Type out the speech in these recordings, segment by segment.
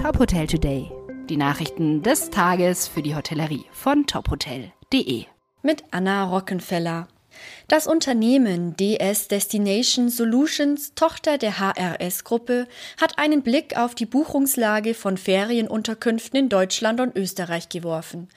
Top Hotel Today. Die Nachrichten des Tages für die Hotellerie von tophotel.de. Mit Anna Rockenfeller. Das Unternehmen DS Destination Solutions, Tochter der HRS-Gruppe, hat einen Blick auf die Buchungslage von Ferienunterkünften in Deutschland und Österreich geworfen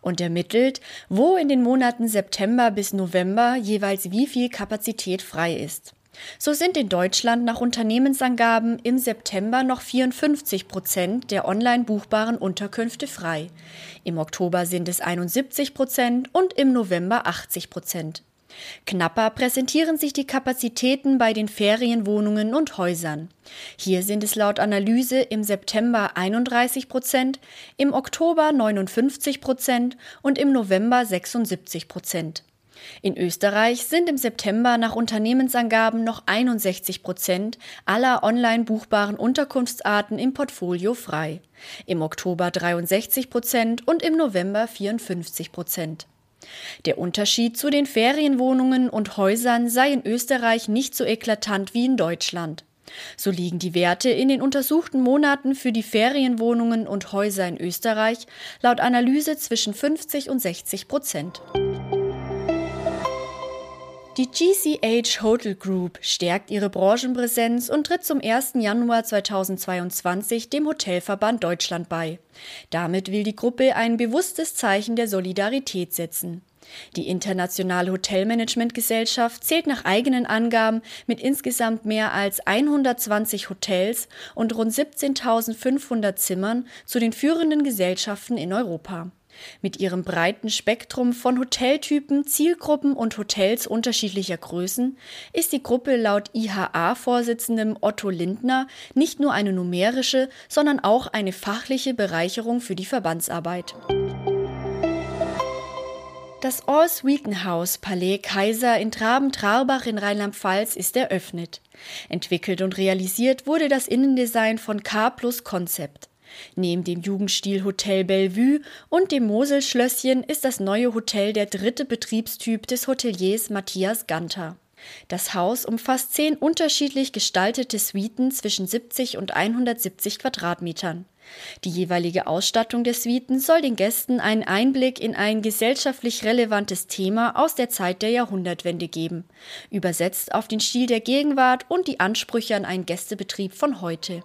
und ermittelt, wo in den Monaten September bis November jeweils wie viel Kapazität frei ist. So sind in Deutschland nach Unternehmensangaben im September noch 54 Prozent der online buchbaren Unterkünfte frei. Im Oktober sind es 71 Prozent und im November 80 Prozent. Knapper präsentieren sich die Kapazitäten bei den Ferienwohnungen und Häusern. Hier sind es laut Analyse im September 31 Prozent, im Oktober 59 Prozent und im November 76 Prozent. In Österreich sind im September nach Unternehmensangaben noch 61 Prozent aller online buchbaren Unterkunftsarten im Portfolio frei, im Oktober 63 Prozent und im November 54 Prozent. Der Unterschied zu den Ferienwohnungen und Häusern sei in Österreich nicht so eklatant wie in Deutschland. So liegen die Werte in den untersuchten Monaten für die Ferienwohnungen und Häuser in Österreich laut Analyse zwischen 50 und 60 Prozent. Die GCH Hotel Group stärkt ihre Branchenpräsenz und tritt zum 1. Januar 2022 dem Hotelverband Deutschland bei. Damit will die Gruppe ein bewusstes Zeichen der Solidarität setzen. Die Internationale Hotelmanagementgesellschaft zählt nach eigenen Angaben mit insgesamt mehr als 120 Hotels und rund 17.500 Zimmern zu den führenden Gesellschaften in Europa. Mit ihrem breiten Spektrum von Hoteltypen, Zielgruppen und Hotels unterschiedlicher Größen ist die Gruppe laut IHA-Vorsitzendem Otto Lindner nicht nur eine numerische, sondern auch eine fachliche Bereicherung für die Verbandsarbeit. Das All-Suiten-Haus Palais Kaiser in Traben-Trarbach in Rheinland-Pfalz ist eröffnet. Entwickelt und realisiert wurde das Innendesign von K Plus Concept. Neben dem Jugendstil Hotel Bellevue und dem Moselschlösschen ist das neue Hotel der dritte Betriebstyp des Hoteliers Matthias Ganter. Das Haus umfasst zehn unterschiedlich gestaltete Suiten zwischen 70 und 170 Quadratmetern. Die jeweilige Ausstattung der Suiten soll den Gästen einen Einblick in ein gesellschaftlich relevantes Thema aus der Zeit der Jahrhundertwende geben, übersetzt auf den Stil der Gegenwart und die Ansprüche an einen Gästebetrieb von heute.